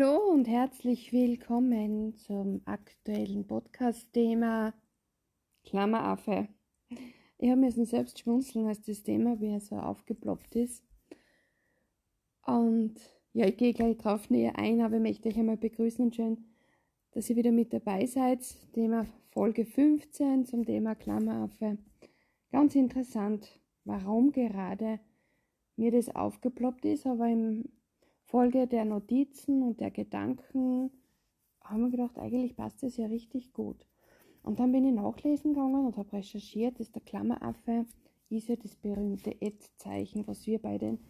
Hallo und herzlich willkommen zum aktuellen Podcast-Thema Klammeraffe. Ich habe mir selbst schmunzeln, als das Thema wie so aufgeploppt ist. Und ja, ich gehe gleich drauf näher ein, aber ich möchte euch einmal begrüßen und schön, dass ihr wieder mit dabei seid. Thema Folge 15 zum Thema Klammeraffe. Ganz interessant, warum gerade mir das aufgeploppt ist, aber im Folge der Notizen und der Gedanken haben wir gedacht, eigentlich passt das ja richtig gut. Und dann bin ich nachlesen gegangen und habe recherchiert, dass der Klammeraffe ist ja das berühmte Ad-Zeichen, was wir bei den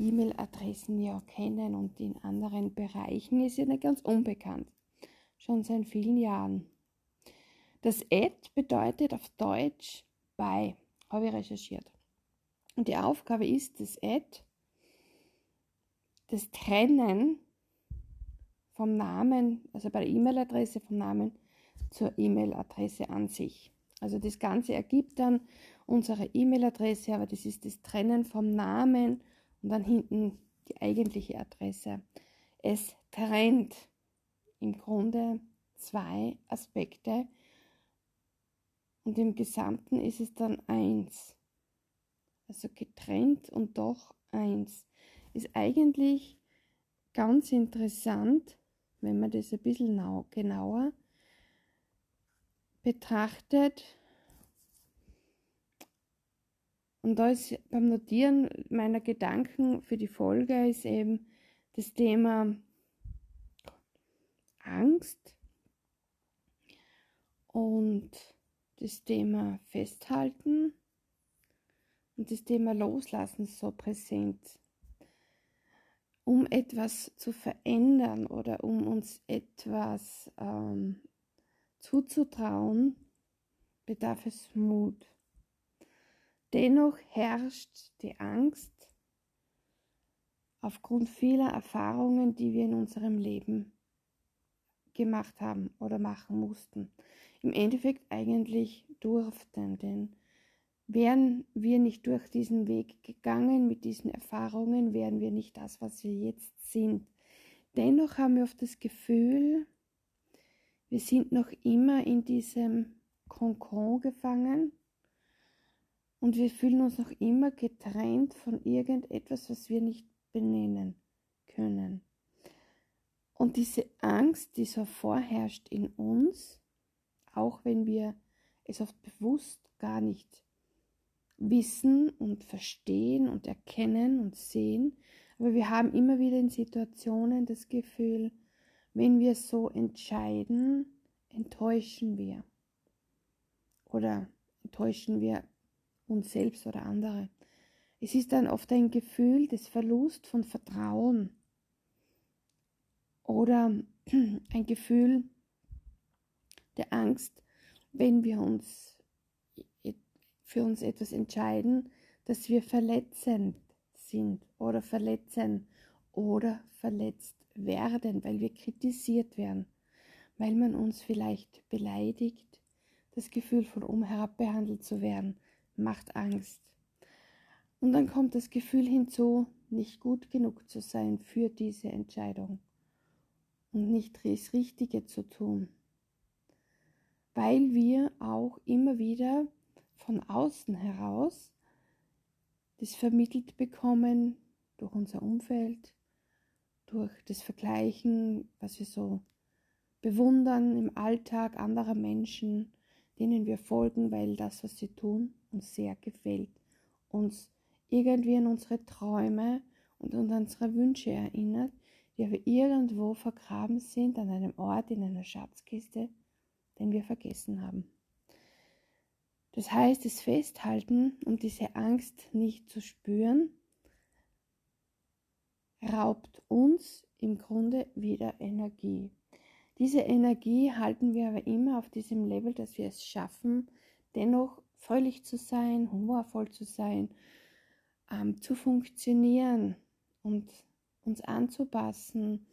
E-Mail-Adressen ja kennen und in anderen Bereichen ist ja nicht ganz unbekannt. Schon seit vielen Jahren. Das Ad bedeutet auf Deutsch bei, habe ich recherchiert. Und die Aufgabe ist, das Ad das Trennen vom Namen, also bei der E-Mail-Adresse vom Namen zur E-Mail-Adresse an sich. Also das Ganze ergibt dann unsere E-Mail-Adresse, aber das ist das Trennen vom Namen und dann hinten die eigentliche Adresse. Es trennt im Grunde zwei Aspekte und im Gesamten ist es dann eins. Also getrennt und doch eins ist eigentlich ganz interessant, wenn man das ein bisschen genauer betrachtet. Und da ist beim Notieren meiner Gedanken für die Folge ist eben das Thema Angst und das Thema Festhalten und das Thema Loslassen so präsent um etwas zu verändern oder um uns etwas ähm, zuzutrauen, bedarf es Mut. Dennoch herrscht die Angst aufgrund vieler Erfahrungen, die wir in unserem Leben gemacht haben oder machen mussten. Im Endeffekt eigentlich durften, denn Wären wir nicht durch diesen Weg gegangen mit diesen Erfahrungen, wären wir nicht das, was wir jetzt sind. Dennoch haben wir oft das Gefühl, wir sind noch immer in diesem Konkon gefangen und wir fühlen uns noch immer getrennt von irgendetwas, was wir nicht benennen können. Und diese Angst, die so vorherrscht in uns, auch wenn wir es oft bewusst gar nicht wissen und verstehen und erkennen und sehen. Aber wir haben immer wieder in Situationen das Gefühl, wenn wir so entscheiden, enttäuschen wir. Oder enttäuschen wir uns selbst oder andere. Es ist dann oft ein Gefühl des Verlust von Vertrauen oder ein Gefühl der Angst, wenn wir uns für uns etwas entscheiden, dass wir verletzend sind oder verletzen oder verletzt werden, weil wir kritisiert werden, weil man uns vielleicht beleidigt. Das Gefühl von oben herab behandelt zu werden macht Angst. Und dann kommt das Gefühl hinzu, nicht gut genug zu sein für diese Entscheidung und nicht das Richtige zu tun, weil wir auch immer wieder von außen heraus das vermittelt bekommen durch unser Umfeld, durch das Vergleichen, was wir so bewundern im Alltag anderer Menschen, denen wir folgen, weil das, was sie tun, uns sehr gefällt, uns irgendwie an unsere Träume und an unsere Wünsche erinnert, die aber irgendwo vergraben sind an einem Ort in einer Schatzkiste, den wir vergessen haben. Das heißt, das Festhalten, um diese Angst nicht zu spüren, raubt uns im Grunde wieder Energie. Diese Energie halten wir aber immer auf diesem Level, dass wir es schaffen, dennoch fröhlich zu sein, humorvoll zu sein, ähm, zu funktionieren und uns anzupassen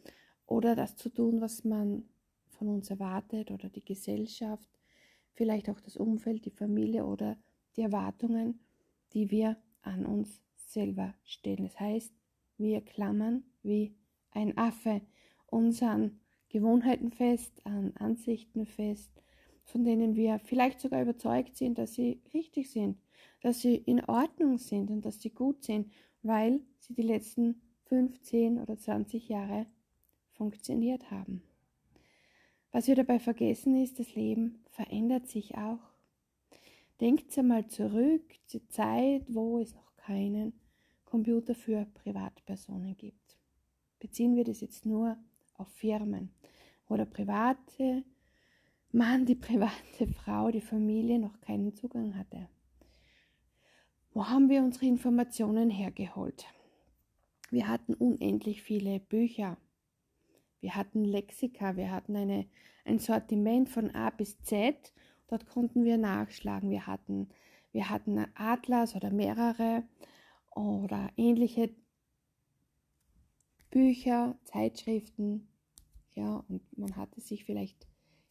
oder das zu tun, was man von uns erwartet oder die Gesellschaft vielleicht auch das Umfeld, die Familie oder die Erwartungen, die wir an uns selber stellen. Das heißt, wir klammern wie ein Affe unseren Gewohnheiten fest, an Ansichten fest, von denen wir vielleicht sogar überzeugt sind, dass sie richtig sind, dass sie in Ordnung sind und dass sie gut sind, weil sie die letzten 15 oder 20 Jahre funktioniert haben. Was wir dabei vergessen ist, das Leben verändert sich auch. Denkt einmal zurück zur Zeit, wo es noch keinen Computer für Privatpersonen gibt. Beziehen wir das jetzt nur auf Firmen, wo der private Mann, die private Frau, die Familie noch keinen Zugang hatte. Wo haben wir unsere Informationen hergeholt? Wir hatten unendlich viele Bücher. Wir hatten Lexika, wir hatten eine, ein Sortiment von A bis Z. Dort konnten wir nachschlagen. Wir hatten, wir hatten Atlas oder mehrere oder ähnliche Bücher, Zeitschriften. Ja, und man hatte sich vielleicht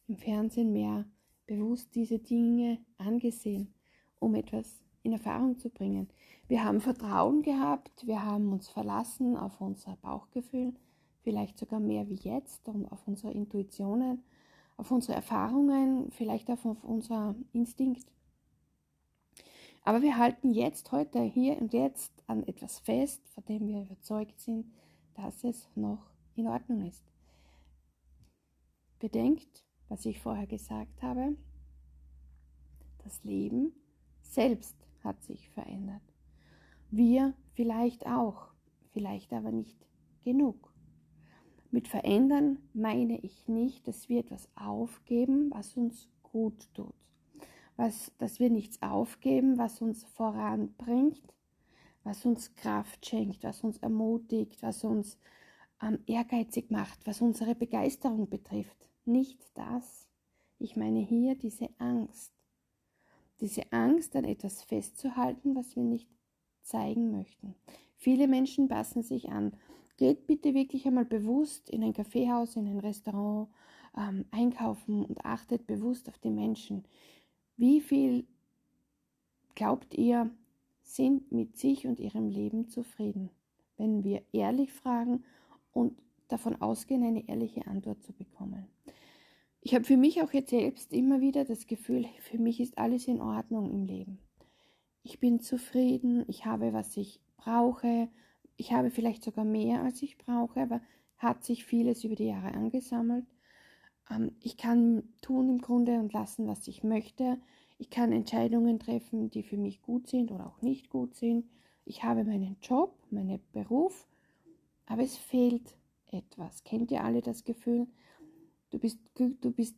im Fernsehen mehr bewusst diese Dinge angesehen, um etwas in Erfahrung zu bringen. Wir haben Vertrauen gehabt, wir haben uns verlassen auf unser Bauchgefühl, vielleicht sogar mehr wie jetzt, und auf unsere Intuitionen, auf unsere Erfahrungen, vielleicht auch auf unser Instinkt. Aber wir halten jetzt, heute, hier und jetzt an etwas fest, von dem wir überzeugt sind, dass es noch in Ordnung ist. Bedenkt, was ich vorher gesagt habe. Das Leben selbst hat sich verändert. Wir vielleicht auch, vielleicht aber nicht genug. Mit verändern meine ich nicht, dass wir etwas aufgeben, was uns gut tut. Was, dass wir nichts aufgeben, was uns voranbringt, was uns Kraft schenkt, was uns ermutigt, was uns ähm, ehrgeizig macht, was unsere Begeisterung betrifft. Nicht das. Ich meine hier diese Angst. Diese Angst, an etwas festzuhalten, was wir nicht zeigen möchten. Viele Menschen passen sich an. Geht bitte wirklich einmal bewusst in ein Kaffeehaus, in ein Restaurant, ähm, einkaufen und achtet bewusst auf die Menschen. Wie viel glaubt ihr, sind mit sich und ihrem Leben zufrieden? Wenn wir ehrlich fragen und davon ausgehen, eine ehrliche Antwort zu bekommen. Ich habe für mich auch jetzt selbst immer wieder das Gefühl, für mich ist alles in Ordnung im Leben. Ich bin zufrieden, ich habe, was ich brauche, ich habe vielleicht sogar mehr, als ich brauche, aber hat sich vieles über die Jahre angesammelt. Ähm, ich kann tun im Grunde und lassen, was ich möchte. Ich kann Entscheidungen treffen, die für mich gut sind oder auch nicht gut sind. Ich habe meinen Job, meinen Beruf, aber es fehlt etwas. Kennt ihr alle das Gefühl? Du bist, du bist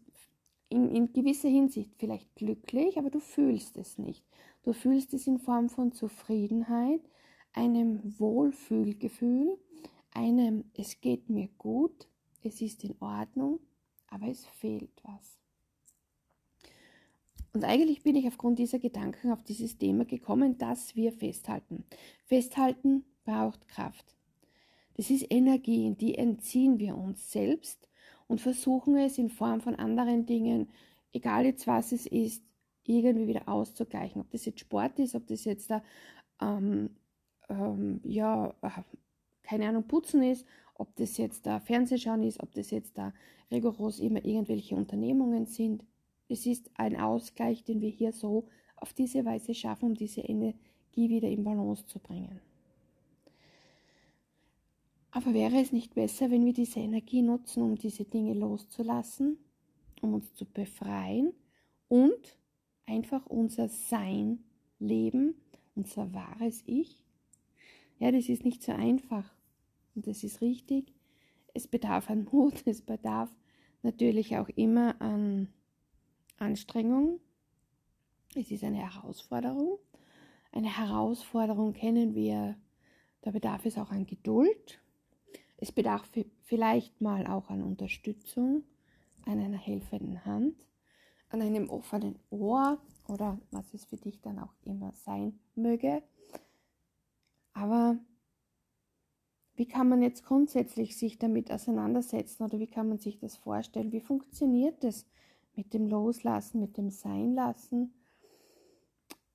in, in gewisser Hinsicht vielleicht glücklich, aber du fühlst es nicht. Du fühlst es in Form von Zufriedenheit, einem Wohlfühlgefühl, einem es geht mir gut, es ist in Ordnung, aber es fehlt was. Und eigentlich bin ich aufgrund dieser Gedanken auf dieses Thema gekommen, dass wir festhalten. Festhalten braucht Kraft. Das ist Energie, die entziehen wir uns selbst und versuchen es in Form von anderen Dingen, egal jetzt was es ist, irgendwie wieder auszugleichen. Ob das jetzt Sport ist, ob das jetzt da, ähm, ähm, ja, äh, keine Ahnung, Putzen ist, ob das jetzt da Fernsehschauen ist, ob das jetzt da rigoros immer irgendwelche Unternehmungen sind. Es ist ein Ausgleich, den wir hier so auf diese Weise schaffen, um diese Energie wieder in Balance zu bringen. Aber wäre es nicht besser, wenn wir diese Energie nutzen, um diese Dinge loszulassen, um uns zu befreien und einfach unser Sein leben, unser wahres Ich? Ja, das ist nicht so einfach und das ist richtig. Es bedarf an Mut, es bedarf natürlich auch immer an Anstrengung. Es ist eine Herausforderung. Eine Herausforderung kennen wir, da bedarf es auch an Geduld, es bedarf vielleicht mal auch an Unterstützung, an einer helfenden Hand, an einem offenen Ohr oder was es für dich dann auch immer sein möge. Aber wie kann man jetzt grundsätzlich sich damit auseinandersetzen oder wie kann man sich das vorstellen? Wie funktioniert das mit dem Loslassen, mit dem Seinlassen?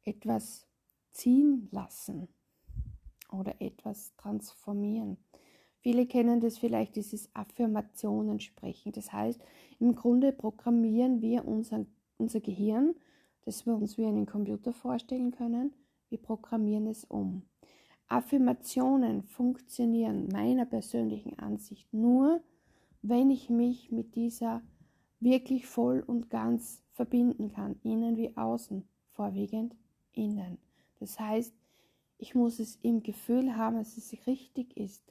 Etwas ziehen lassen oder etwas transformieren. Viele kennen das vielleicht, dieses Affirmationen sprechen. Das heißt, im Grunde programmieren wir unser, unser Gehirn, das wir uns wie einen Computer vorstellen können, wir programmieren es um. Affirmationen funktionieren meiner persönlichen Ansicht nur, wenn ich mich mit dieser wirklich voll und ganz verbinden kann, innen wie außen, vorwiegend innen. Das heißt, ich muss es im Gefühl haben, dass es richtig ist.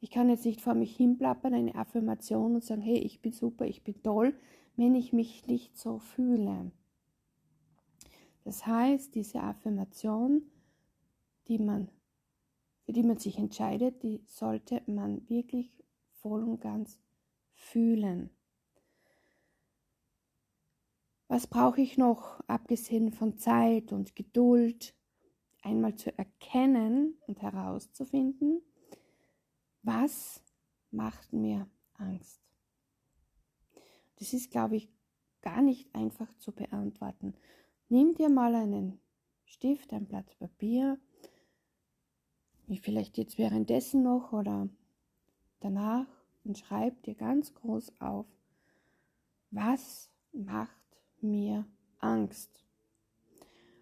Ich kann jetzt nicht vor mich hinplappern, eine Affirmation und sagen, hey, ich bin super, ich bin toll, wenn ich mich nicht so fühle. Das heißt, diese Affirmation, die man, für die man sich entscheidet, die sollte man wirklich voll und ganz fühlen. Was brauche ich noch, abgesehen von Zeit und Geduld, einmal zu erkennen und herauszufinden, was macht mir Angst? Das ist, glaube ich, gar nicht einfach zu beantworten. Nimm dir mal einen Stift, ein Blatt Papier, wie vielleicht jetzt währenddessen noch oder danach und schreib dir ganz groß auf, was macht mir Angst?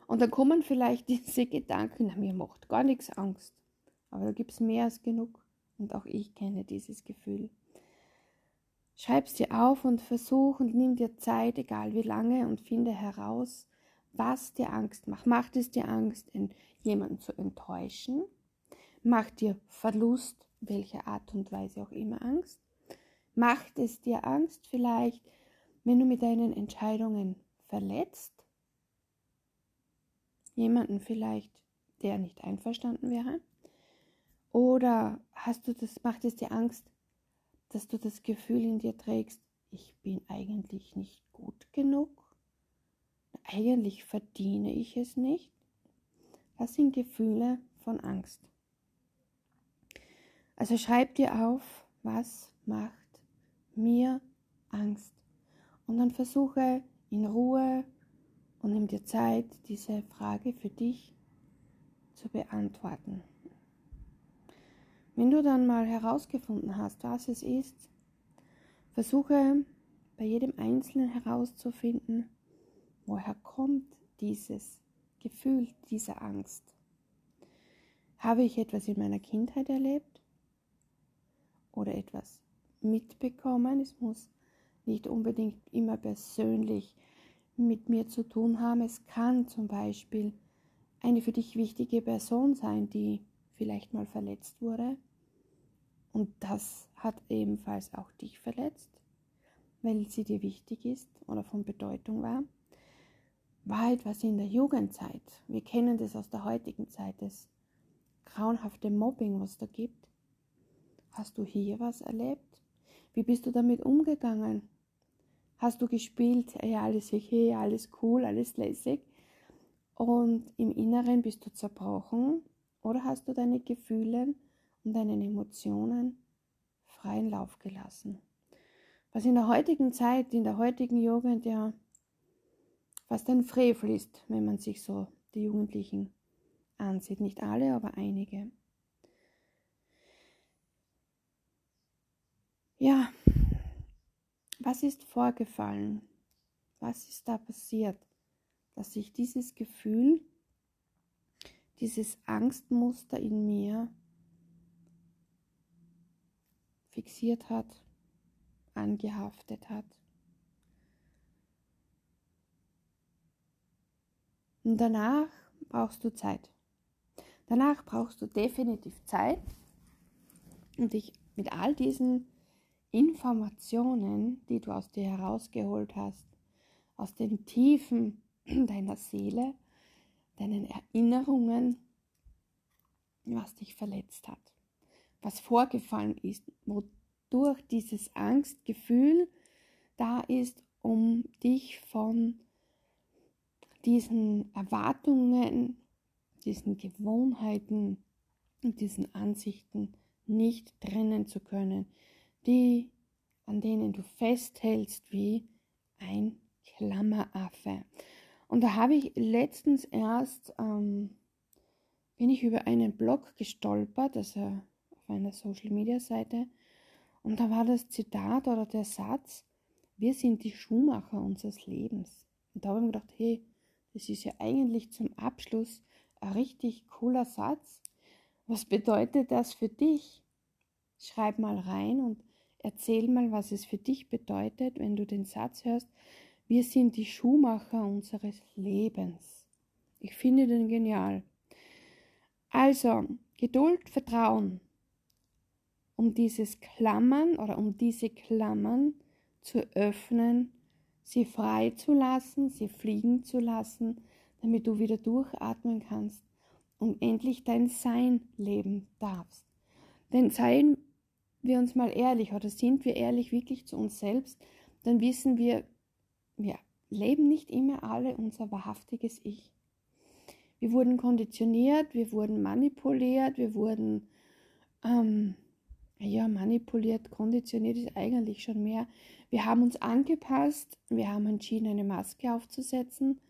Und dann kommen vielleicht diese Gedanken, na, mir macht gar nichts Angst. Aber da gibt es mehr als genug. Und auch ich kenne dieses Gefühl. Schreib es dir auf und versuch und nimm dir Zeit, egal wie lange, und finde heraus, was dir Angst macht. Macht es dir Angst, jemanden zu enttäuschen? Macht dir Verlust, welcher Art und Weise auch immer Angst? Macht es dir Angst vielleicht, wenn du mit deinen Entscheidungen verletzt? Jemanden vielleicht, der nicht einverstanden wäre? Oder hast du das, macht es dir Angst, dass du das Gefühl in dir trägst, ich bin eigentlich nicht gut genug? Eigentlich verdiene ich es nicht? Das sind Gefühle von Angst. Also schreib dir auf, was macht mir Angst. Und dann versuche in Ruhe und nimm dir Zeit, diese Frage für dich zu beantworten. Wenn du dann mal herausgefunden hast, was es ist, versuche bei jedem Einzelnen herauszufinden, woher kommt dieses Gefühl dieser Angst. Habe ich etwas in meiner Kindheit erlebt oder etwas mitbekommen? Es muss nicht unbedingt immer persönlich mit mir zu tun haben. Es kann zum Beispiel eine für dich wichtige Person sein, die vielleicht mal verletzt wurde und das hat ebenfalls auch dich verletzt, weil sie dir wichtig ist oder von Bedeutung war. War etwas in der Jugendzeit. Wir kennen das aus der heutigen Zeit, das grauenhafte Mobbing, was da gibt. Hast du hier was erlebt? Wie bist du damit umgegangen? Hast du gespielt, ja, alles okay, alles cool, alles lässig? Und im Inneren bist du zerbrochen? Oder hast du deine Gefühle und deinen Emotionen freien Lauf gelassen. Was in der heutigen Zeit, in der heutigen Jugend ja fast ein Frevel ist, wenn man sich so die Jugendlichen ansieht. Nicht alle, aber einige. Ja, was ist vorgefallen? Was ist da passiert, dass sich dieses Gefühl, dieses Angstmuster in mir fixiert hat, angehaftet hat. Und danach brauchst du Zeit. Danach brauchst du definitiv Zeit und dich mit all diesen Informationen, die du aus dir herausgeholt hast, aus den Tiefen deiner Seele, deinen Erinnerungen, was dich verletzt hat was vorgefallen ist, wodurch dieses Angstgefühl da ist, um dich von diesen Erwartungen, diesen Gewohnheiten und diesen Ansichten nicht trennen zu können, die an denen du festhältst wie ein Klammeraffe. Und da habe ich letztens erst ähm, bin ich über einen Blog gestolpert, also auf einer Social-Media-Seite und da war das Zitat oder der Satz, wir sind die Schuhmacher unseres Lebens. Und da habe ich mir gedacht, hey, das ist ja eigentlich zum Abschluss ein richtig cooler Satz. Was bedeutet das für dich? Schreib mal rein und erzähl mal, was es für dich bedeutet, wenn du den Satz hörst, wir sind die Schuhmacher unseres Lebens. Ich finde den genial. Also, Geduld, Vertrauen. Um dieses Klammern oder um diese Klammern zu öffnen, sie frei zu lassen, sie fliegen zu lassen, damit du wieder durchatmen kannst und endlich dein Sein leben darfst. Denn seien wir uns mal ehrlich oder sind wir ehrlich wirklich zu uns selbst, dann wissen wir, wir leben nicht immer alle unser wahrhaftiges Ich. Wir wurden konditioniert, wir wurden manipuliert, wir wurden, ähm, ja, manipuliert, konditioniert ist eigentlich schon mehr. Wir haben uns angepasst, wir haben entschieden, eine Maske aufzusetzen.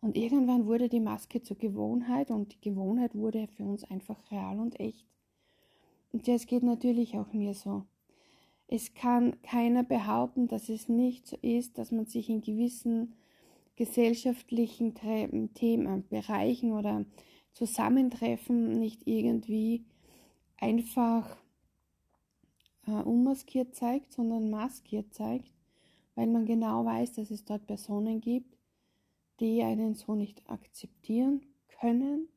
Und irgendwann wurde die Maske zur Gewohnheit und die Gewohnheit wurde für uns einfach real und echt. Und das geht natürlich auch mir so. Es kann keiner behaupten, dass es nicht so ist, dass man sich in gewissen gesellschaftlichen Themen, Bereichen oder Zusammentreffen nicht irgendwie einfach äh, unmaskiert zeigt, sondern maskiert zeigt, weil man genau weiß, dass es dort Personen gibt, die einen so nicht akzeptieren können,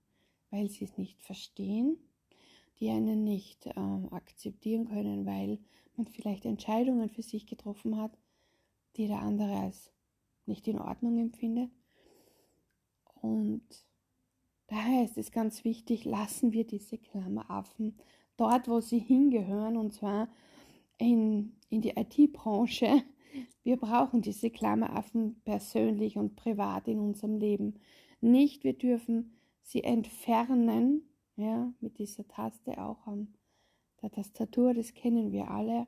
weil sie es nicht verstehen, die einen nicht äh, akzeptieren können, weil man vielleicht Entscheidungen für sich getroffen hat, die der andere als nicht in Ordnung empfindet. Und daher ist es ganz wichtig, lassen wir diese Klammeraffen dort, wo sie hingehören, und zwar in, in die IT-Branche. Wir brauchen diese Klammeraffen persönlich und privat in unserem Leben. Nicht, wir dürfen sie entfernen, ja, mit dieser Taste auch an der Tastatur, das kennen wir alle.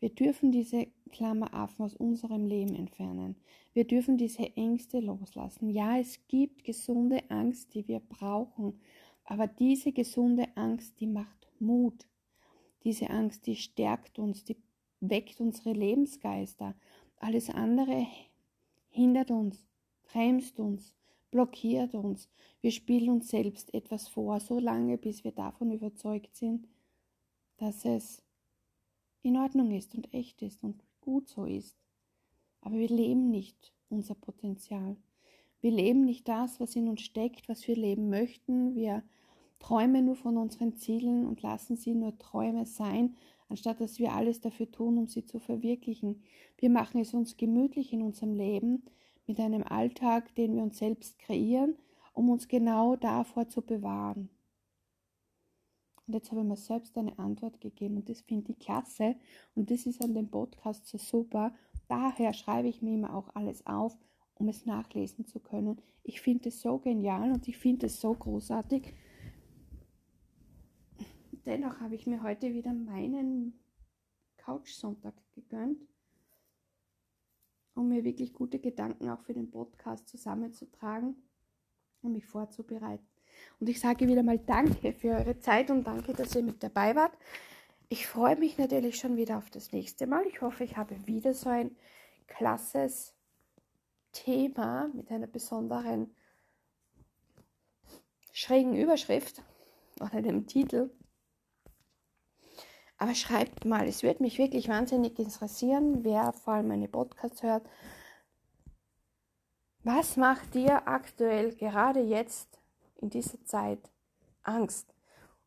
Wir dürfen diese Klammeraffen aus unserem Leben entfernen. Wir dürfen diese Ängste loslassen. Ja, es gibt gesunde Angst, die wir brauchen, aber diese gesunde Angst, die macht Mut. Diese Angst, die stärkt uns, die weckt unsere Lebensgeister. Alles andere hindert uns, bremst uns, blockiert uns. Wir spielen uns selbst etwas vor, so lange, bis wir davon überzeugt sind, dass es in Ordnung ist und echt ist und gut so ist. Aber wir leben nicht unser Potenzial. Wir leben nicht das, was in uns steckt, was wir leben möchten. Wir träumen nur von unseren Zielen und lassen sie nur Träume sein, anstatt dass wir alles dafür tun, um sie zu verwirklichen. Wir machen es uns gemütlich in unserem Leben mit einem Alltag, den wir uns selbst kreieren, um uns genau davor zu bewahren. Und jetzt habe ich mir selbst eine Antwort gegeben und das finde ich klasse und das ist an dem Podcast so super. Daher schreibe ich mir immer auch alles auf, um es nachlesen zu können. Ich finde es so genial und ich finde es so großartig. Dennoch habe ich mir heute wieder meinen Couch-Sonntag gegönnt, um mir wirklich gute Gedanken auch für den Podcast zusammenzutragen und mich vorzubereiten. Und ich sage wieder mal Danke für eure Zeit und danke, dass ihr mit dabei wart. Ich freue mich natürlich schon wieder auf das nächste Mal. Ich hoffe, ich habe wieder so ein klasses Thema mit einer besonderen schrägen Überschrift oder einem Titel. Aber schreibt mal, es würde mich wirklich wahnsinnig interessieren, wer vor allem meine Podcasts hört. Was macht dir aktuell gerade jetzt in dieser Zeit Angst?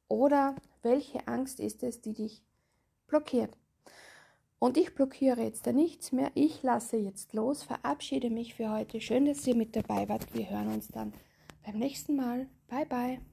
Oder welche Angst ist es, die dich blockiert? Und ich blockiere jetzt da nichts mehr. Ich lasse jetzt los, verabschiede mich für heute. Schön, dass ihr mit dabei wart. Wir hören uns dann beim nächsten Mal. Bye, bye.